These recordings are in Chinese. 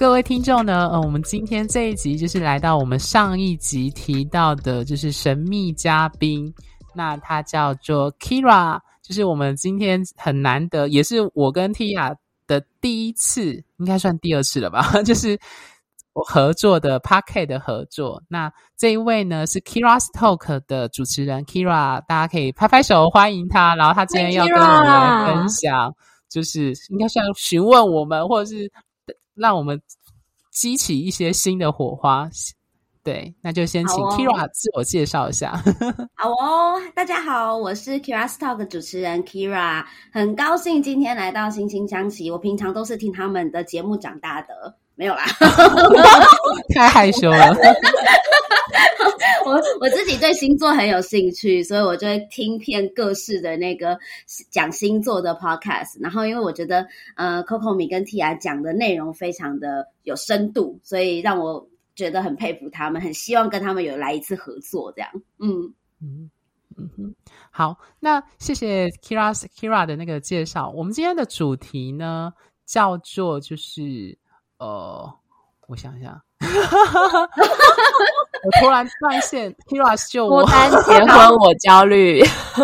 各位听众呢，呃，我们今天这一集就是来到我们上一集提到的，就是神秘嘉宾，那他叫做 Kira，就是我们今天很难得，也是我跟 Tia 的第一次，应该算第二次了吧，就是我合作的 Podcast 的合作。那这一位呢是 Kira's Talk 的主持人 Kira，大家可以拍拍手欢迎他。然后他今天要跟我们分享，就是应该是要询问我们，或者是。让我们激起一些新的火花，对，那就先请 Kira 自我介绍一下。好哦，大家好，我是 Kira's Talk 主持人 Kira，很高兴今天来到惺惺相惜。我平常都是听他们的节目长大的，没有啦，太害羞了。我我自己对星座很有兴趣，所以我就会听遍各式的那个讲星座的 podcast。然后，因为我觉得呃，Coco 米跟 Tia 讲的内容非常的有深度，所以让我觉得很佩服他们，很希望跟他们有来一次合作。这样，嗯嗯嗯哼，好，那谢谢 Kira Kira 的那个介绍。我们今天的主题呢，叫做就是呃，我想一下。我突然断线，Kira 救我。脱单结婚 我焦虑，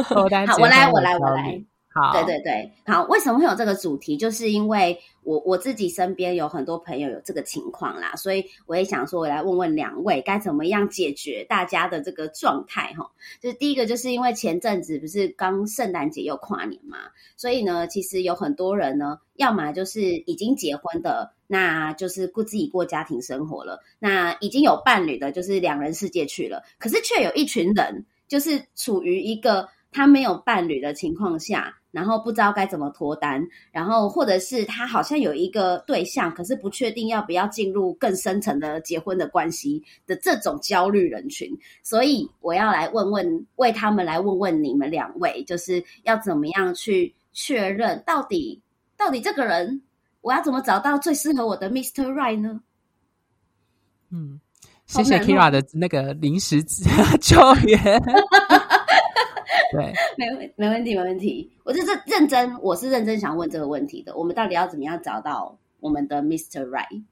脱单结婚我来，我来，我来。好，对对对，好。为什么会有这个主题？就是因为我我自己身边有很多朋友有这个情况啦，所以我也想说，我来问问两位，该怎么样解决大家的这个状态？哈，就是第一个，就是因为前阵子不是刚圣诞节又跨年嘛，所以呢，其实有很多人呢，要么就是已经结婚的，那就是顾自己过家庭生活了；那已经有伴侣的，就是两人世界去了。可是却有一群人，就是处于一个他没有伴侣的情况下。然后不知道该怎么脱单，然后或者是他好像有一个对象，可是不确定要不要进入更深层的结婚的关系的这种焦虑人群，所以我要来问问，为他们来问问你们两位，就是要怎么样去确认到底到底这个人，我要怎么找到最适合我的 Mr. Right 呢？嗯，谢谢 Kira 的那个临时 救援。对，没问没问题，没问题。我就是认真，我是认真想问这个问题的。我们到底要怎么样找到我们的 Mr. Right？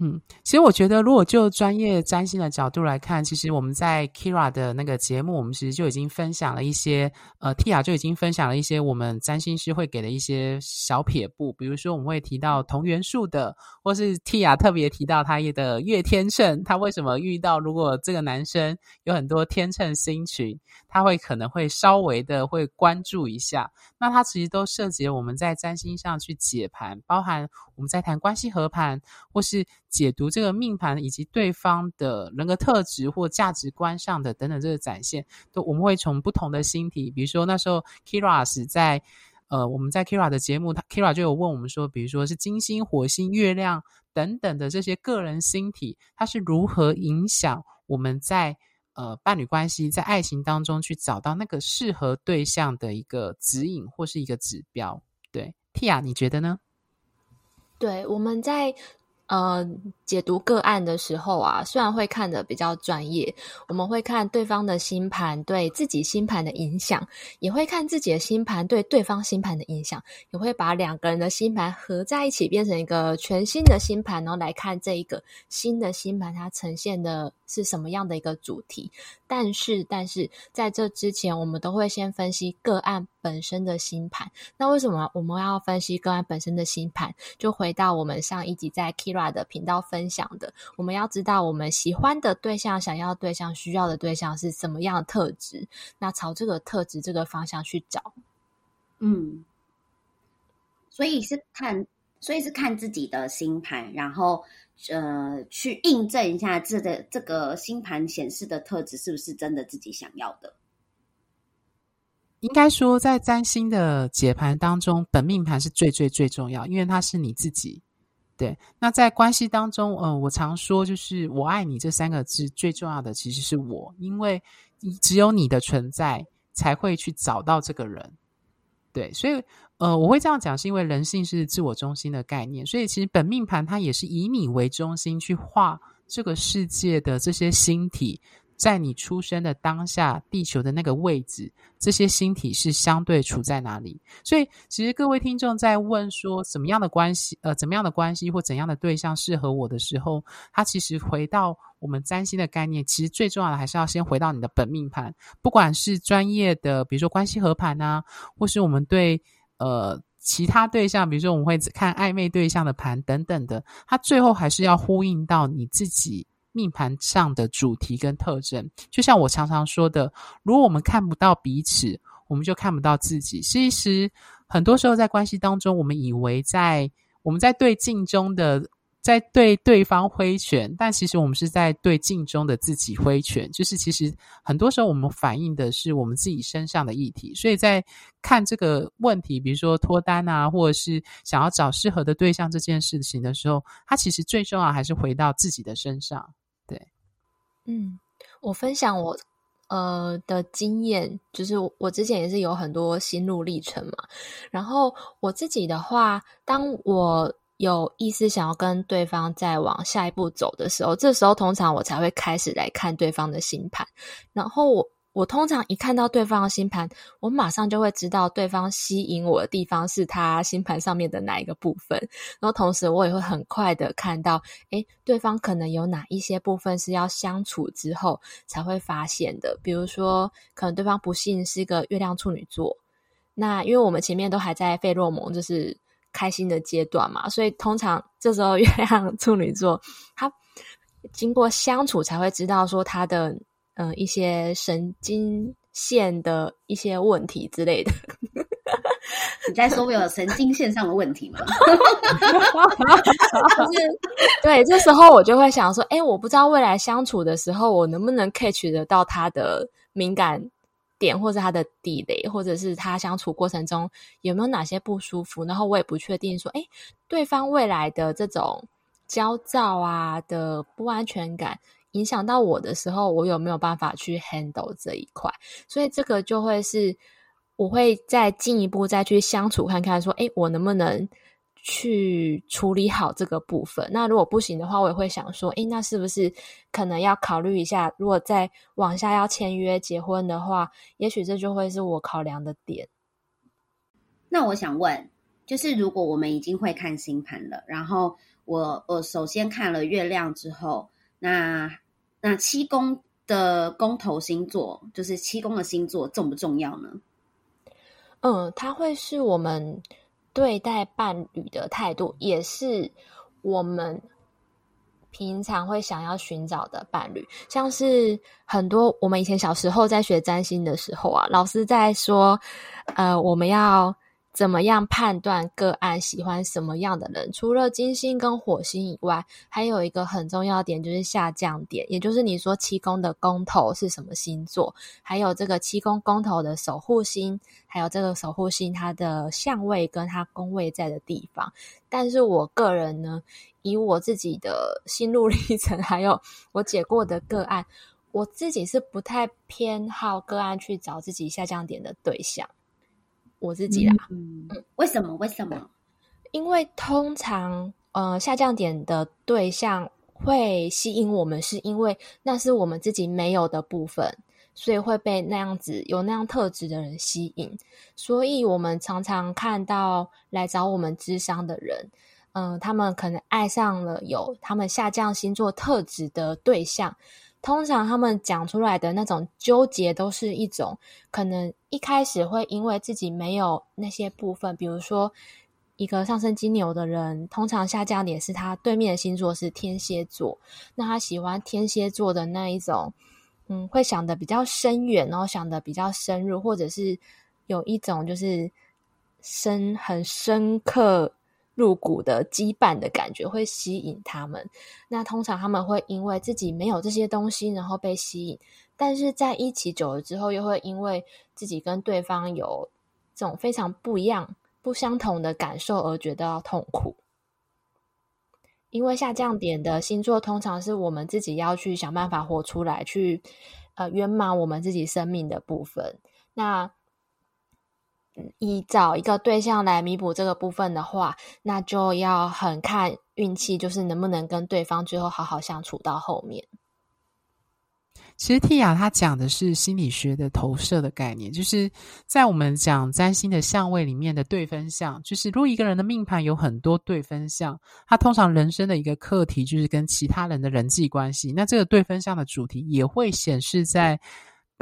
嗯，其实我觉得，如果就专业占星的角度来看，其实我们在 Kira 的那个节目，我们其实就已经分享了一些，呃，Tia 就已经分享了一些我们占星师会给的一些小撇步，比如说我们会提到同元素的，或是 Tia 特别提到他的月天秤，他为什么遇到如果这个男生有很多天秤星群，他会可能会稍微的会关注一下。那他其实都涉及我们在占星上去解盘，包含我们在谈关系合盘，或是解读这个命盘以及对方的人格特质或价值观上的等等这个展现，都我们会从不同的星体，比如说那时候 Kira 是在呃我们在 Kira 的节目，他 Kira 就有问我们说，比如说是金星、火星、月亮等等的这些个人星体，它是如何影响我们在。呃，伴侣关系在爱情当中去找到那个适合对象的一个指引或是一个指标，对，Tia，你觉得呢？对，我们在。呃，解读个案的时候啊，虽然会看的比较专业，我们会看对方的星盘对自己星盘的影响，也会看自己的星盘对对方星盘的影响，也会把两个人的星盘合在一起，变成一个全新的星盘，然后来看这一个新的星盘它呈现的是什么样的一个主题。但是，但是在这之前，我们都会先分析个案本身的星盘。那为什么我们要分析个案本身的星盘？就回到我们上一集在 Kira 的频道分享的，我们要知道我们喜欢的对象、想要对象、需要的对象是什么样的特质，那朝这个特质这个方向去找。嗯，所以是看，所以是看自己的星盘，然后。呃，去印证一下这个这个星盘显示的特质是不是真的自己想要的？应该说，在占星的解盘当中，本命盘是最最最重要，因为它是你自己对，那在关系当中，呃，我常说就是“我爱你”这三个字最重要的其实是我，因为只有你的存在才会去找到这个人。对，所以呃，我会这样讲，是因为人性是自我中心的概念，所以其实本命盘它也是以你为中心去画这个世界的这些星体。在你出生的当下，地球的那个位置，这些星体是相对处在哪里？所以，其实各位听众在问说，怎么样的关系，呃，怎么样的关系或怎样的对象适合我的时候，他其实回到我们占星的概念，其实最重要的还是要先回到你的本命盘，不管是专业的，比如说关系合盘啊，或是我们对呃其他对象，比如说我们会看暧昧对象的盘等等的，它最后还是要呼应到你自己。命盘上的主题跟特征，就像我常常说的，如果我们看不到彼此，我们就看不到自己。其实很多时候在关系当中，我们以为在我们在对镜中的。在对对方挥拳，但其实我们是在对镜中的自己挥拳。就是其实很多时候我们反映的是我们自己身上的议题。所以在看这个问题，比如说脱单啊，或者是想要找适合的对象这件事情的时候，它其实最重要还是回到自己的身上。嗯，我分享我呃的经验，就是我之前也是有很多心路历程嘛。然后我自己的话，当我有意思想要跟对方再往下一步走的时候，这时候通常我才会开始来看对方的星盘。然后我我通常一看到对方的星盘，我马上就会知道对方吸引我的地方是他星盘上面的哪一个部分。然后同时我也会很快的看到，诶，对方可能有哪一些部分是要相处之后才会发现的。比如说，可能对方不幸是一个月亮处女座，那因为我们前面都还在费洛蒙，就是。开心的阶段嘛，所以通常这时候月亮处女座，他经过相处才会知道说他的嗯、呃、一些神经线的一些问题之类的。你在说我有神经线上的问题吗？就是对，这时候我就会想说，哎，我不知道未来相处的时候，我能不能 catch 得到他的敏感。点或者他的地雷，或者是他相处过程中有没有哪些不舒服，然后我也不确定说，哎，对方未来的这种焦躁啊的不安全感影响到我的时候，我有没有办法去 handle 这一块？所以这个就会是我会再进一步再去相处看看，说，哎，我能不能？去处理好这个部分。那如果不行的话，我也会想说，诶，那是不是可能要考虑一下？如果再往下要签约结婚的话，也许这就会是我考量的点。那我想问，就是如果我们已经会看星盘了，然后我我首先看了月亮之后，那那七宫的宫头星座，就是七宫的星座重不重要呢？嗯，它会是我们。对待伴侣的态度，也是我们平常会想要寻找的伴侣。像是很多我们以前小时候在学占星的时候啊，老师在说，呃，我们要。怎么样判断个案喜欢什么样的人？除了金星跟火星以外，还有一个很重要点就是下降点，也就是你说七宫的宫头是什么星座，还有这个七宫宫头的守护星，还有这个守护星它的相位跟它宫位在的地方。但是我个人呢，以我自己的心路历程，还有我解过的个案，我自己是不太偏好个案去找自己下降点的对象。我自己啦，嗯，为什么？为什么？因为通常，呃，下降点的对象会吸引我们，是因为那是我们自己没有的部分，所以会被那样子有那样特质的人吸引。所以我们常常看到来找我们咨商的人，嗯、呃，他们可能爱上了有他们下降星座特质的对象。通常他们讲出来的那种纠结，都是一种可能一开始会因为自己没有那些部分，比如说一个上升金牛的人，通常下降点是他对面的星座是天蝎座，那他喜欢天蝎座的那一种，嗯，会想得比较深远，然后想得比较深入，或者是有一种就是深很深刻。入骨的羁绊的感觉会吸引他们，那通常他们会因为自己没有这些东西，然后被吸引，但是在一起久了之后，又会因为自己跟对方有这种非常不一样、不相同的感受而觉得痛苦。因为下降点的星座通常是我们自己要去想办法活出来，去呃圆满我们自己生命的部分。那以找一个对象来弥补这个部分的话，那就要很看运气，就是能不能跟对方最后好好相处到后面。其实蒂亚他讲的是心理学的投射的概念，就是在我们讲占星的相位里面的对分相，就是如果一个人的命盘有很多对分相，他通常人生的一个课题就是跟其他人的人际关系，那这个对分相的主题也会显示在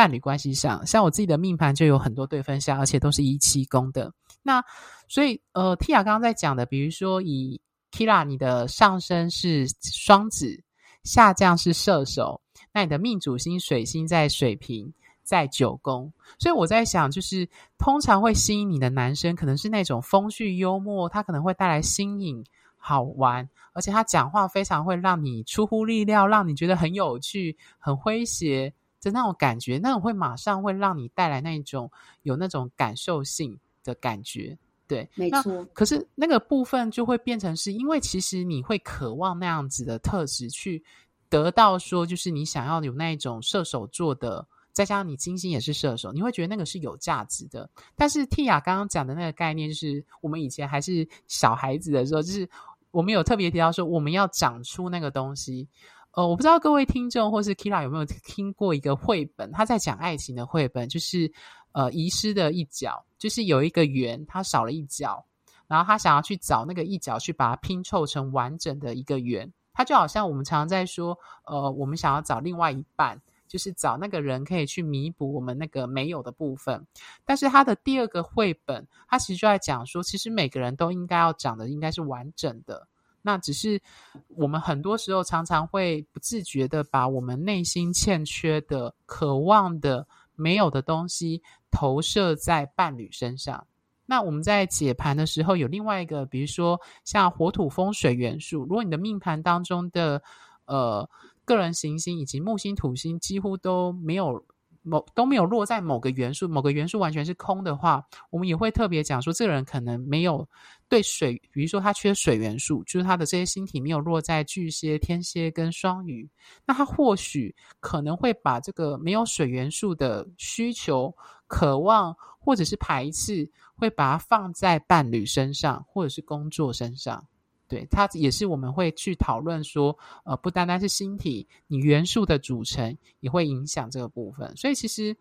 伴侣关系上。像我自己的命盘就有很多对分相，而且都是一七宫的。那所以呃，蒂亚刚刚在讲的，比如说以 Kira，你的上升是双子，下降是射手。那你的命主星水星在水瓶，在九宫，所以我在想，就是通常会吸引你的男生，可能是那种风趣幽默，他可能会带来新颖、好玩，而且他讲话非常会让你出乎意料，让你觉得很有趣、很诙谐的那种感觉，那种会马上会让你带来那种有那种感受性的感觉，对，没错。可是那个部分就会变成是因为其实你会渴望那样子的特质去。得到说，就是你想要有那一种射手座的，再加上你金星也是射手，你会觉得那个是有价值的。但是蒂亚刚刚讲的那个概念，就是我们以前还是小孩子的时候，就是我们有特别提到说，我们要长出那个东西。呃，我不知道各位听众或是 Kira 有没有听过一个绘本，他在讲爱情的绘本，就是呃遗失的一角，就是有一个圆，它少了一角，然后他想要去找那个一角，去把它拼凑成完整的一个圆。他就好像我们常常在说，呃，我们想要找另外一半，就是找那个人可以去弥补我们那个没有的部分。但是他的第二个绘本，他其实就在讲说，其实每个人都应该要长得应该是完整的。那只是我们很多时候常常会不自觉的把我们内心欠缺的、渴望的、没有的东西投射在伴侣身上。那我们在解盘的时候，有另外一个，比如说像火土风水元素。如果你的命盘当中的呃个人行星以及木星、土星几乎都没有某都没有落在某个元素，某个元素完全是空的话，我们也会特别讲说，这个人可能没有对水，比如说他缺水元素，就是他的这些星体没有落在巨蟹、天蝎跟双鱼，那他或许可能会把这个没有水元素的需求、渴望或者是排斥。会把它放在伴侣身上，或者是工作身上，对，它也是我们会去讨论说，呃，不单单是星体，你元素的组成也会影响这个部分。所以其实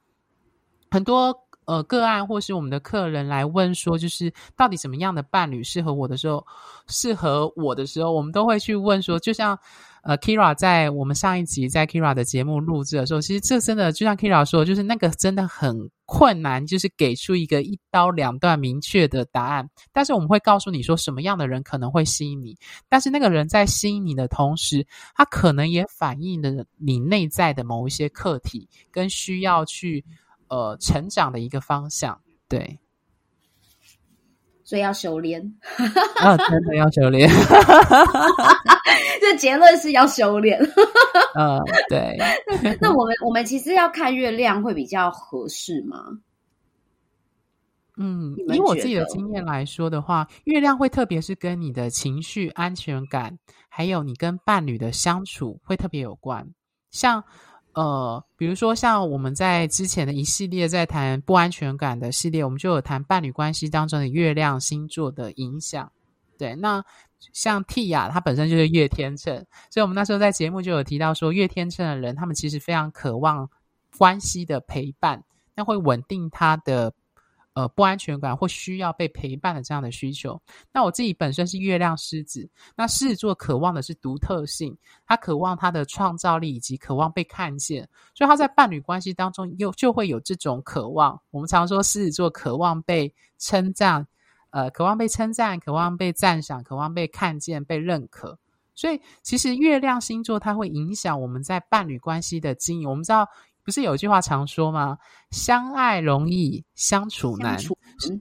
很多呃个案或是我们的客人来问说，就是到底什么样的伴侣适合我的时候，适合我的时候，我们都会去问说，就像。呃，Kira 在我们上一集在 Kira 的节目录制的时候，其实这真的就像 Kira 说，就是那个真的很困难，就是给出一个一刀两断明确的答案。但是我们会告诉你说，什么样的人可能会吸引你，但是那个人在吸引你的同时，他可能也反映了你内在的某一些课题跟需要去呃成长的一个方向，对。所以要修炼啊，真的要修炼。这结论是要修炼。嗯，对。那我们我们其实要看月亮会比较合适吗？嗯，以我自己的经验来说的话，月亮会特别是跟你的情绪安全感，还有你跟伴侣的相处会特别有关。像。呃，比如说像我们在之前的一系列在谈不安全感的系列，我们就有谈伴侣关系当中的月亮星座的影响。对，那像 T 呀，他本身就是月天秤，所以我们那时候在节目就有提到说，月天秤的人，他们其实非常渴望关系的陪伴，那会稳定他的。呃，不安全感或需要被陪伴的这样的需求。那我自己本身是月亮狮子，那狮子座渴望的是独特性，他渴望他的创造力以及渴望被看见，所以他在伴侣关系当中又就会有这种渴望。我们常说狮子座渴望被称赞，呃，渴望被称赞，渴望被赞赏，渴望被看见、被认可。所以其实月亮星座它会影响我们在伴侣关系的经营。我们知道。不是有句话常说吗？相爱容易相处难。处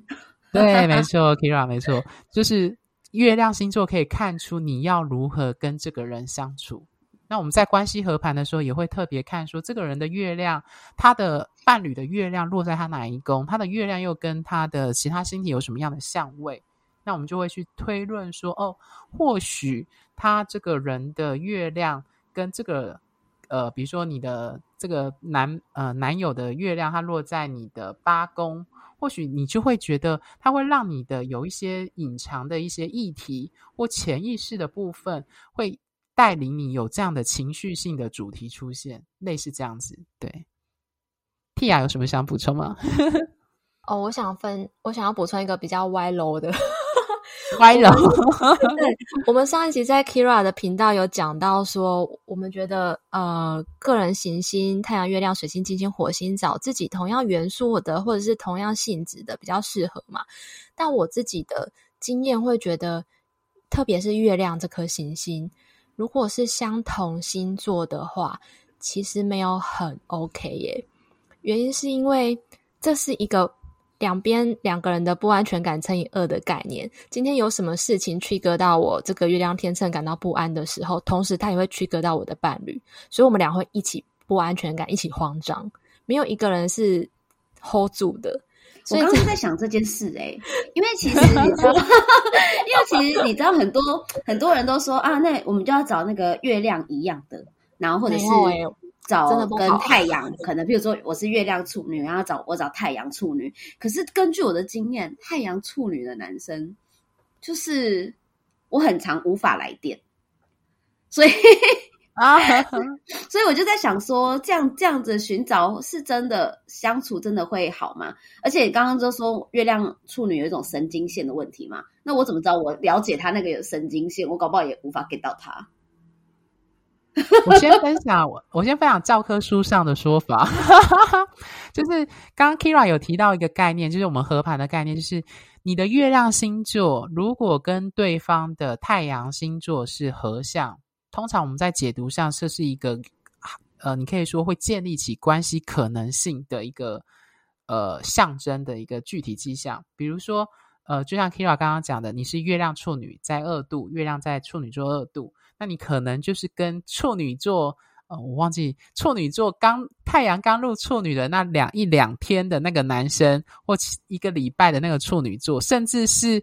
对，没错，Kira，没错，就是月亮星座可以看出你要如何跟这个人相处。那我们在关系合盘的时候，也会特别看说这个人的月亮，他的伴侣的月亮落在他哪一宫，他的月亮又跟他的其他星体有什么样的相位。那我们就会去推论说，哦，或许他这个人的月亮跟这个呃，比如说你的这个男呃男友的月亮，它落在你的八宫，或许你就会觉得它会让你的有一些隐藏的一些议题或潜意识的部分会。带领你有这样的情绪性的主题出现，类似这样子。对，Tia 有什么想补充吗？哦，我想分，我想要补充一个比较歪楼的歪楼。对，我们上一集在 Kira 的频道有讲到说，我们觉得呃，个人行星太阳、月亮、水星、金星、火星找自己同样元素的或者是同样性质的比较适合嘛。但我自己的经验会觉得，特别是月亮这颗行星。如果是相同星座的话，其实没有很 OK 耶。原因是因为这是一个两边两个人的不安全感乘以二的概念。今天有什么事情 trigger 到我这个月亮天秤感到不安的时候，同时他也会 trigger 到我的伴侣，所以我们俩会一起不安全感，一起慌张，没有一个人是 hold 住的。我刚刚在想这件事哎、欸，因为其实你知道，因为其实你知道很多很多人都说啊，那我们就要找那个月亮一样的，然后或者是找跟太阳可能，比如说我是月亮处女，然后找我找太阳处女。可是根据我的经验，太阳处女的男生就是我很常无法来电，所以。啊，所以我就在想说，这样这样子寻找是真的相处真的会好吗？而且你刚刚就说月亮处女有一种神经线的问题嘛，那我怎么知道我了解他那个有神经线，我搞不好也无法 get 到他。我先分享我我先分享教科书上的说法，就是刚刚 Kira 有提到一个概念，就是我们合盘的概念，就是你的月亮星座如果跟对方的太阳星座是合相。通常我们在解读上，这是一个呃，你可以说会建立起关系可能性的一个呃象征的一个具体迹象。比如说，呃，就像 Kira 刚刚讲的，你是月亮处女在二度，月亮在处女座二度，那你可能就是跟处女座，呃，我忘记处女座刚太阳刚入处女的那两一两天的那个男生，或一个礼拜的那个处女座，甚至是。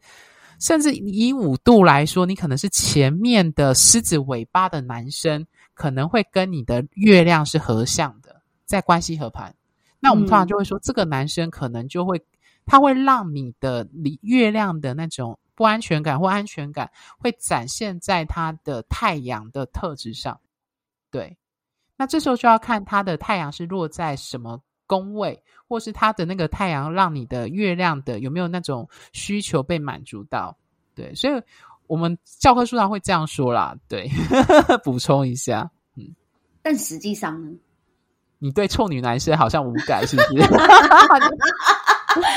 甚至以五度来说，你可能是前面的狮子尾巴的男生，可能会跟你的月亮是合相的，在关系合盘。那我们通常就会说，嗯、这个男生可能就会，他会让你的月亮的那种不安全感或安全感，会展现在他的太阳的特质上。对，那这时候就要看他的太阳是落在什么。宫位，或是他的那个太阳，让你的月亮的有没有那种需求被满足到？对，所以我们教科书上会这样说啦。对，补充一下，嗯，但实际上呢，你对臭女男生好像无感，是不是？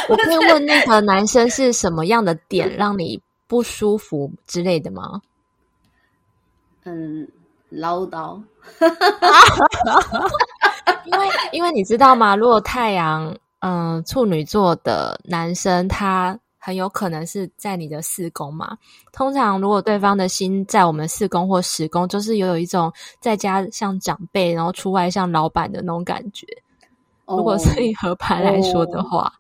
我可以 问那个男生是什么样的点让你不舒服之类的吗？嗯，唠叨。因为，因为你知道吗？如果太阳，嗯、呃，处女座的男生，他很有可能是在你的四宫嘛。通常，如果对方的心在我们四宫或十宫，就是有有一种在家像长辈，然后出外像老板的那种感觉。如果是以合盘来说的话，哦，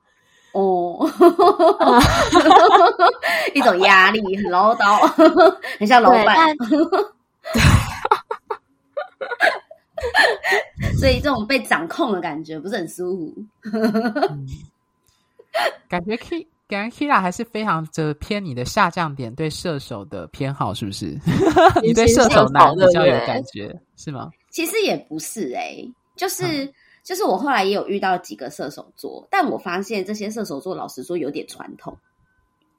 一种压力，很唠叨，很像老板。对。所以这种被掌控的感觉不是很舒服。嗯、感觉 K 感觉 Kira 还是非常的偏你的下降点对射手的偏好，是不是？你对射手男比较有感觉是吗？其实也不是哎、欸，就是、嗯、就是我后来也有遇到几个射手座，但我发现这些射手座老实说有点传统。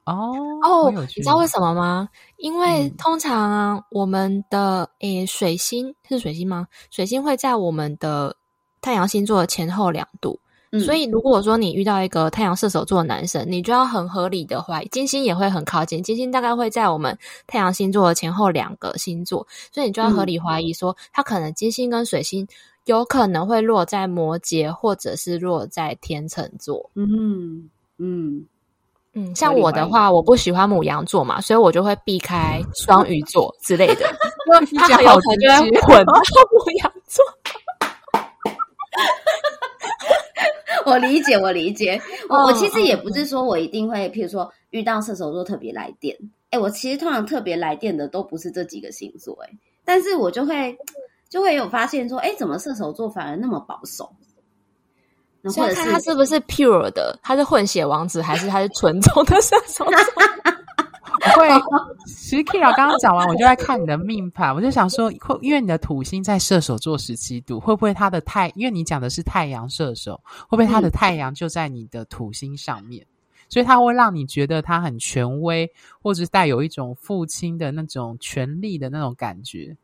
哦哦，你知道为什么吗？因为通常啊，我们的诶水星是水星吗？水星会在我们的太阳星座的前后两度，嗯，所以如果说你遇到一个太阳射手座的男生，你就要很合理的怀疑，金星也会很靠近，金星大概会在我们太阳星座的前后两个星座，所以你就要合理怀疑说，他可能金星跟水星有可能会落在摩羯，或者是落在天秤座。嗯嗯。嗯，像我的话，我不喜欢母羊座嘛，所以我就会避开双鱼座之类的，因为他很有可能就会混到 牡羊座。我理解，我理解。我我其实也不是说我一定会，譬如说遇到射手座特别来电。哎，我其实通常特别来电的都不是这几个星座，哎，但是我就会就会有发现说，哎，怎么射手座反而那么保守？或者是他是不是 pure 的？他是混血王子，还是他是纯种的射手座？会，其实 Keira 刚刚讲完，我就在看你的命盘，我就想说，会因为你的土星在射手座十七度，会不会他的太？因为你讲的是太阳射手，会不会他的太阳就在你的土星上面？嗯、所以他会让你觉得他很权威，或者是带有一种父亲的那种权力的那种感觉，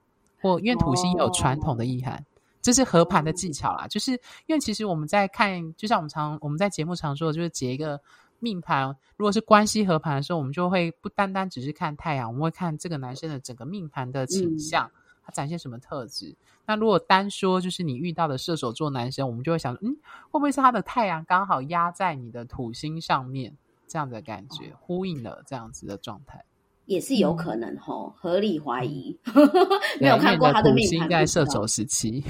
或因为土星有传统的意涵。哦这是合盘的技巧啦，就是因为其实我们在看，就像我们常我们在节目常说的，就是解一个命盘，如果是关系合盘的时候，我们就会不单单只是看太阳，我们会看这个男生的整个命盘的倾向，他展现什么特质。嗯、那如果单说就是你遇到的射手座男生，我们就会想，嗯，会不会是他的太阳刚好压在你的土星上面，这样的感觉呼应了这样子的状态。也是有可能吼，合理怀疑，没有看过他的命盘，应该射手时期，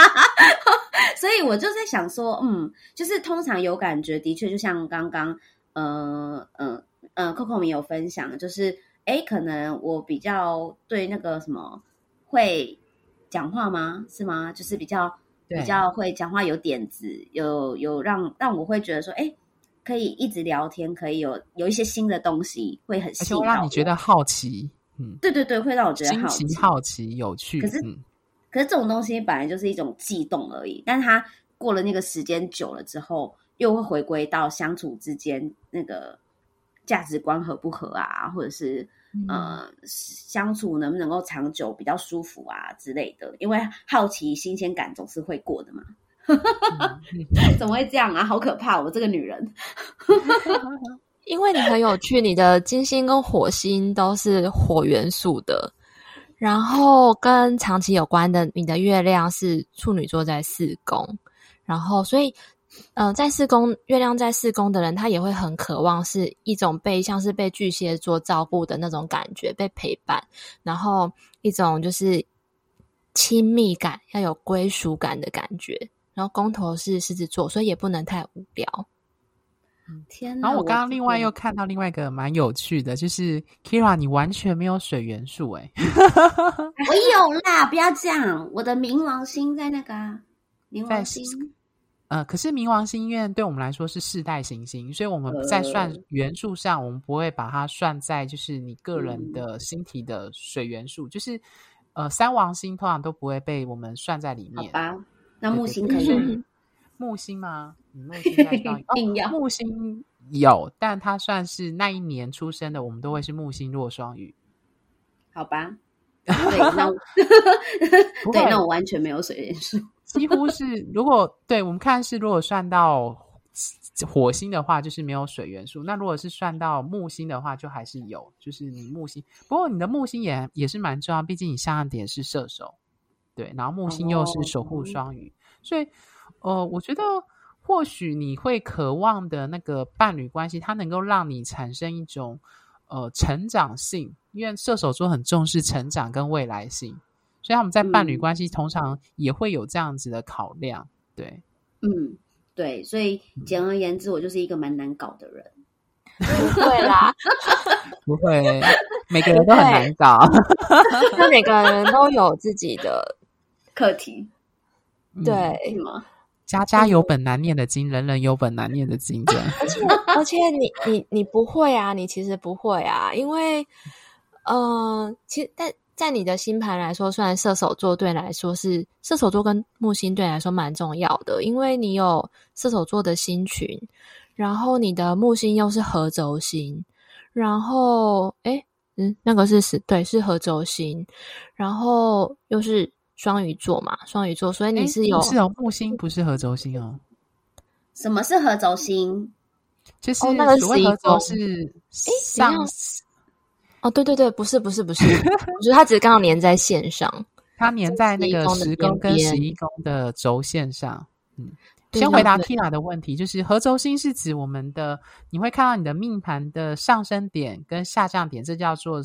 所以我就在想说，嗯，就是通常有感觉，的确就像刚刚，呃，呃，呃，Coco 米有分享，就是，哎，可能我比较对那个什么会讲话吗？是吗？就是比较比较会讲话，有点子，有有让让我会觉得说，哎。可以一直聊天，可以有有一些新的东西，会很新，会让你觉得好奇。嗯，对对对，会让我觉得好奇、好奇、有趣。可是，嗯、可是这种东西本来就是一种悸动而已，但是它过了那个时间久了之后，又会回归到相处之间那个价值观合不合啊，或者是、嗯、呃相处能不能够长久、比较舒服啊之类的。因为好奇、新鲜感总是会过的嘛。怎么会这样啊？好可怕！我这个女人，因为你很有趣，你的金星跟火星都是火元素的，然后跟长期有关的，你的月亮是处女座在四宫，然后所以，嗯、在四宫月亮在四宫的人，他也会很渴望是一种被像是被巨蟹座照顾的那种感觉，被陪伴，然后一种就是亲密感，要有归属感的感觉。然后公头是狮子座，所以也不能太无聊。天哪！然后我刚刚另外又看到另外一个蛮有趣的，就是 Keira，你完全没有水元素哎。我有啦，不要这样。我的冥王星在那个冥王星，呃，可是冥王星因为对我们来说是世代行星，所以我们在算元素上，我们不会把它算在就是你个人的星体的水元素，嗯、就是呃三王星通常都不会被我们算在里面。好吧。那木星可以吗？木星吗？木星 在上、哦、木星有，但它算是那一年出生的，我们都会是木星弱双鱼。好吧，对，那我对，那我完全没有水元素，几乎是。如果对我们看是，如果算到火星的话，就是没有水元素。那如果是算到木星的话，就还是有，就是你木星。不过你的木星也也是蛮重要，毕竟你下一点是射手。对，然后木星又是守护双鱼，哦、所以，呃，我觉得或许你会渴望的那个伴侣关系，它能够让你产生一种呃成长性，因为射手座很重视成长跟未来性，所以他们在伴侣关系通常也会有这样子的考量。对，嗯，对，所以简而言之，我就是一个蛮难搞的人。不会啦，不会，每个人都很难搞，那每个人都有自己的。课题，对吗？家家有本难念的经，人人有本难念的经，这样。而且，而且你，你你你不会啊，你其实不会啊，因为，呃，其实，在在你的星盘来说，虽然射手座对你来说是射手座跟木星对你来说蛮重要的，因为你有射手座的星群，然后你的木星又是合轴星，然后，诶嗯，那个是是，对，是合轴星，然后又是。双鱼座嘛，双鱼座，所以你是有是哦，木星不是合轴星哦。什么是合轴星？就是那个所谓合轴是上哦，对对对，不是不是不是，我觉得它只是刚好粘在线上，它粘在那个十宫跟十一宫的轴线上。嗯，先回答 Tina 的问题，就是合轴星是指我们的，你会看到你的命盘的上升点跟下降点，这叫做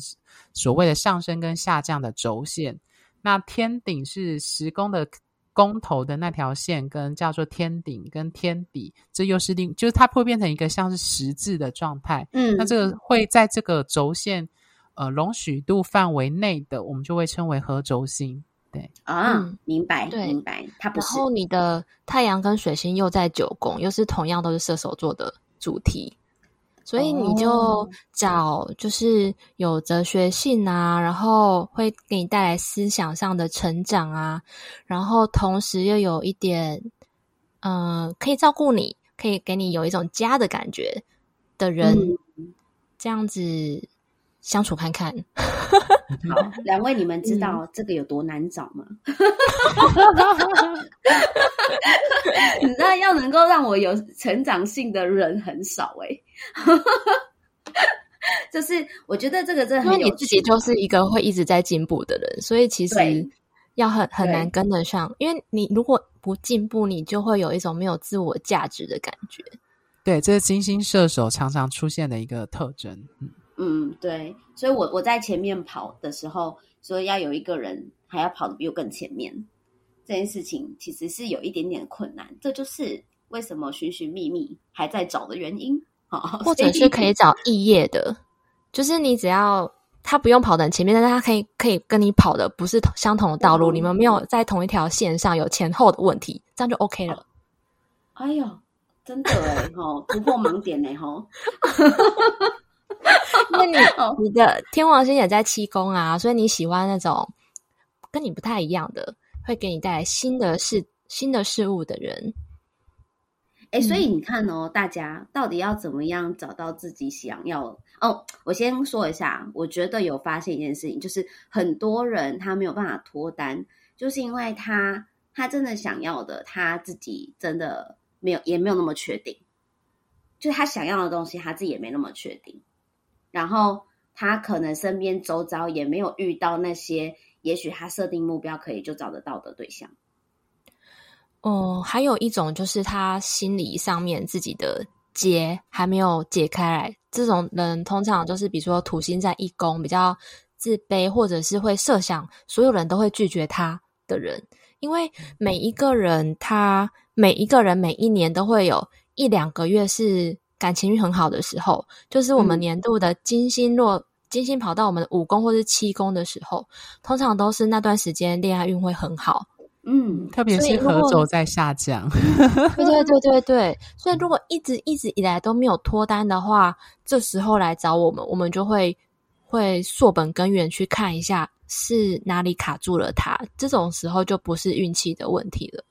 所谓的上升跟下降的轴线。那天顶是十宫的宫头的那条线跟叫做天顶跟天底，这又是另，就是它会变成一个像是十字的状态。嗯，那这个会在这个轴线呃容许度范围内的，我们就会称为合轴星。对啊，嗯、明白，对明白。它不是。然后你的太阳跟水星又在九宫，又是同样都是射手座的主题，所以你就找就是有哲学性啊，然后会给你带来思想上的成长啊，然后同时又有一点，嗯、呃，可以照顾你，可以给你有一种家的感觉的人，嗯、这样子。相处看看，好，两位你们知道这个有多难找吗？你知道要能够让我有成长性的人很少哎、欸，就是我觉得这个真的很，因为你自己就是一个会一直在进步的人，所以其实要很很难跟得上，因为你如果不进步，你就会有一种没有自我价值的感觉。对，这是金星射手常常出现的一个特征。嗯。嗯，对，所以我我在前面跑的时候，所以要有一个人还要跑得比我更前面，这件事情其实是有一点点困难。这就是为什么寻寻觅觅还在找的原因。或者是可以找异业的，就是你只要他不用跑得很前面，但是他可以可以跟你跑的不是相同的道路，嗯、你们没有在同一条线上有前后的问题，这样就 OK 了。哎呦，真的哎，吼 突破盲点呢，吼。因为你你的天王星也在七宫啊，所以你喜欢那种跟你不太一样的，会给你带来新的事、新的事物的人。哎，所以你看哦，大家到底要怎么样找到自己想要？哦，我先说一下，我觉得有发现一件事情，就是很多人他没有办法脱单，就是因为他他真的想要的，他自己真的没有，也没有那么确定，就是他想要的东西，他自己也没那么确定。然后他可能身边周遭也没有遇到那些，也许他设定目标可以就找得到的对象。哦，还有一种就是他心理上面自己的结还没有解开来，这种人通常就是比如说土星在一宫，比较自卑，或者是会设想所有人都会拒绝他的人，因为每一个人他每一个人每一年都会有一两个月是。感情运很好的时候，就是我们年度的金星落、嗯、金星跑到我们的五宫或是七宫的时候，通常都是那段时间恋爱运会很好。嗯，特别是合轴在下降。对对对对对，所以如果一直一直以来都没有脱单的话，这时候来找我们，我们就会会溯本根源去看一下是哪里卡住了他。这种时候就不是运气的问题了。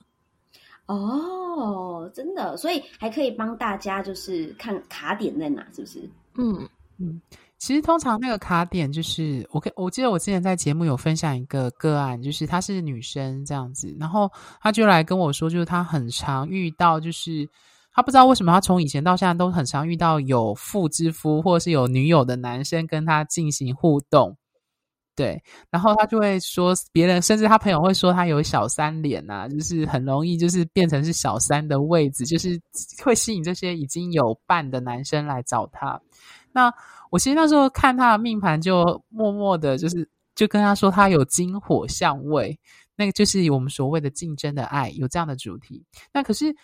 哦，真的，所以还可以帮大家就是看卡点在哪，是不是？嗯嗯，其实通常那个卡点就是，我我记得我之前在节目有分享一个个案，就是她是女生这样子，然后她就来跟我说，就是她很常遇到，就是她不知道为什么她从以前到现在都很常遇到有妇之夫或者是有女友的男生跟她进行互动。对，然后她就会说别人，甚至她朋友会说她有小三脸呐、啊，就是很容易就是变成是小三的位置，就是会吸引这些已经有伴的男生来找她。那我其实那时候看他的命盘，就默默的，就是就跟他说他有金火相位，那个就是我们所谓的竞争的爱，有这样的主题。那可是。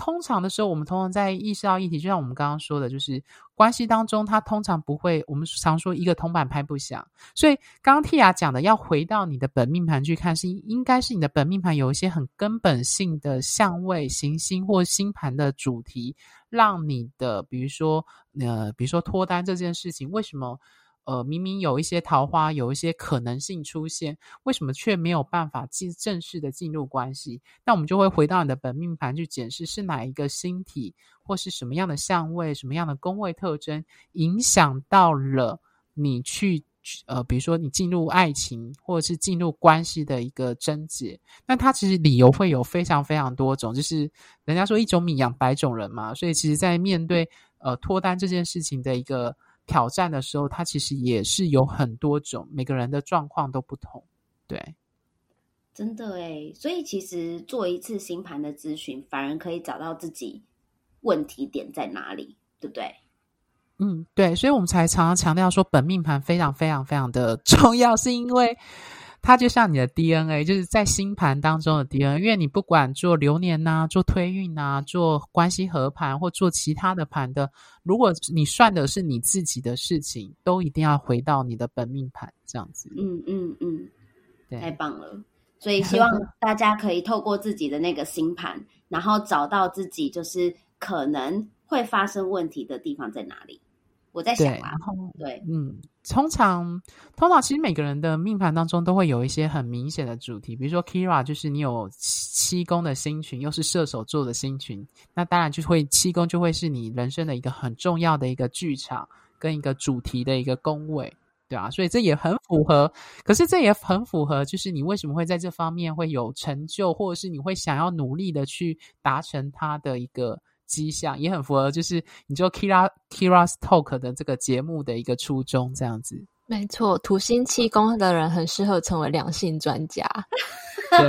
通常的时候，我们通常在意识到议题，就像我们刚刚说的，就是关系当中，它通常不会。我们常说一个铜板拍不响，所以刚刚 Tia 讲的，要回到你的本命盘去看，是应该是你的本命盘有一些很根本性的相位、行星或星盘的主题，让你的，比如说，呃，比如说脱单这件事情，为什么？呃，明明有一些桃花，有一些可能性出现，为什么却没有办法进正式的进入关系？那我们就会回到你的本命盘去检视，是哪一个星体，或是什么样的相位，什么样的宫位特征，影响到了你去呃，比如说你进入爱情或者是进入关系的一个症结。那它其实理由会有非常非常多种，就是人家说一种米养百种人嘛，所以其实在面对呃脱单这件事情的一个。挑战的时候，它其实也是有很多种，每个人的状况都不同。对，真的诶，所以其实做一次星盘的咨询，反而可以找到自己问题点在哪里，对不对？嗯，对，所以我们才常常强调说，本命盘非常非常非常的 重要，是因为它就像你的 DNA，就是在星盘当中的 DNA。因为你不管做流年呐、啊，做推运呐、啊，做关系合盘或做其他的盘的，如果你算的是你自己的事情，都一定要回到你的本命盘这样子。嗯嗯嗯，对，太棒了。所以希望大家可以透过自己的那个星盘，然后找到自己就是可能会发生问题的地方在哪里。我在想啊，对，对嗯，通常通常其实每个人的命盘当中都会有一些很明显的主题，比如说 Kira 就是你有七宫的星群，又是射手座的星群，那当然就会七宫就会是你人生的一个很重要的一个剧场跟一个主题的一个宫位，对啊，所以这也很符合，可是这也很符合，就是你为什么会在这方面会有成就，或者是你会想要努力的去达成它的一个。迹象也很符合，就是你就 Kira Kira's Talk 的这个节目的一个初衷，这样子。没错，土星气功的人很适合成为两性专家。对，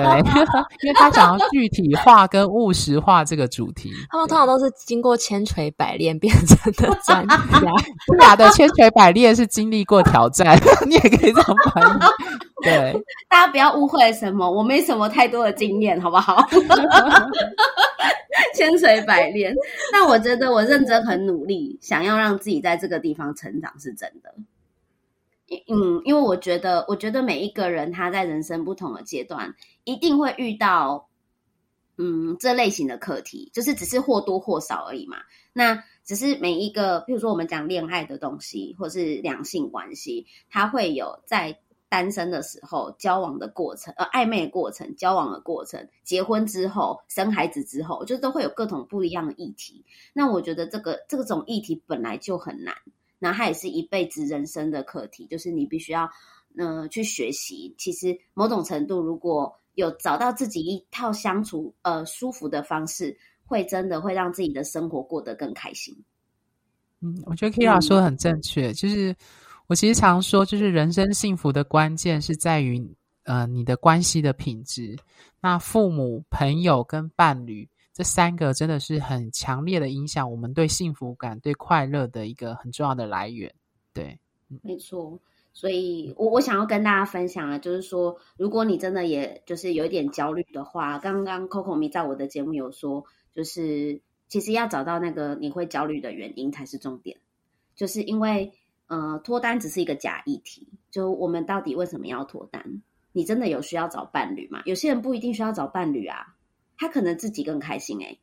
因为他想要具体化跟务实化这个主题。他们通常都是经过千锤百炼变成的专家。假的千锤百炼是经历过挑战，你也可以这样翻译。对，大家不要误会什么，我没什么太多的经验，好不好？千锤百炼，但我觉得我认真很努力，想要让自己在这个地方成长，是真的。嗯，因为我觉得，我觉得每一个人他在人生不同的阶段，一定会遇到，嗯，这类型的课题，就是只是或多或少而已嘛。那只是每一个，譬如说我们讲恋爱的东西，或是两性关系，它会有在。单身的时候，交往的过程，呃，暧昧的过程，交往的过程，结婚之后，生孩子之后，就都会有各种不一样的议题。那我觉得这个这种议题本来就很难，那它也是一辈子人生的课题，就是你必须要，呃，去学习。其实某种程度，如果有找到自己一套相处呃舒服的方式，会真的会让自己的生活过得更开心。嗯，我觉得 Kira 说的很正确，就是。我其实常说，就是人生幸福的关键是在于，呃，你的关系的品质。那父母、朋友跟伴侣这三个真的是很强烈的影响我们对幸福感、对快乐的一个很重要的来源。对，没错。所以我我想要跟大家分享的，就是说，如果你真的也就是有一点焦虑的话，刚刚 Coco 咪在我的节目有说，就是其实要找到那个你会焦虑的原因才是重点，就是因为。呃，脱单只是一个假议题。就我们到底为什么要脱单？你真的有需要找伴侣吗？有些人不一定需要找伴侣啊，他可能自己更开心诶、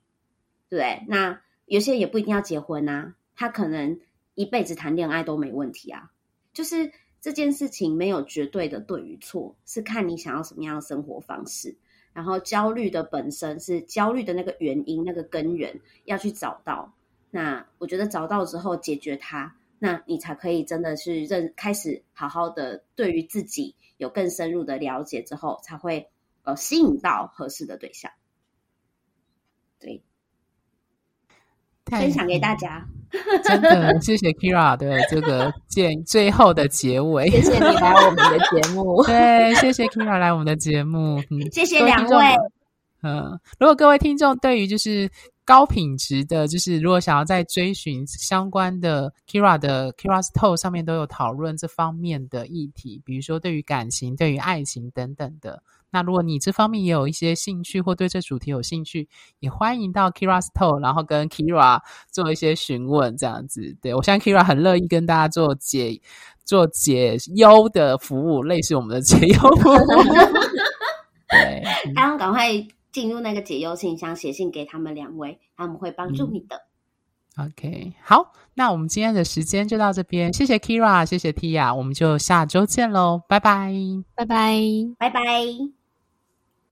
对。那有些人也不一定要结婚啊，他可能一辈子谈恋爱都没问题啊。就是这件事情没有绝对的对与错，是看你想要什么样的生活方式。然后焦虑的本身是焦虑的那个原因，那个根源要去找到。那我觉得找到之后解决它。那你才可以真的是认开始好好的对于自己有更深入的了解之后，才会呃吸引到合适的对象。对，分享给大家，真的谢谢 Kira 的这个建最后的结尾，谢谢你来我们的节目，对，谢谢 Kira 来我们的节目，嗯，谢谢两位。嗯，如果各位听众对于就是。高品质的，就是如果想要再追寻相关的 Kira 的 Kira's Talk 上面都有讨论这方面的议题，比如说对于感情、对于爱情等等的。那如果你这方面也有一些兴趣，或对这主题有兴趣，也欢迎到 Kira Store，然后跟 Kira 做一些询问，这样子。对，我相信 Kira 很乐意跟大家做解做解忧的服务，类似我们的解忧服务。对，刚刚赶快。进入那个解忧信箱，写信给他们两位，他们会帮助你的。嗯、OK，好，那我们今天的时间就到这边，谢谢 Kira，谢谢 Tia，我们就下周见喽，拜拜，拜拜，拜拜。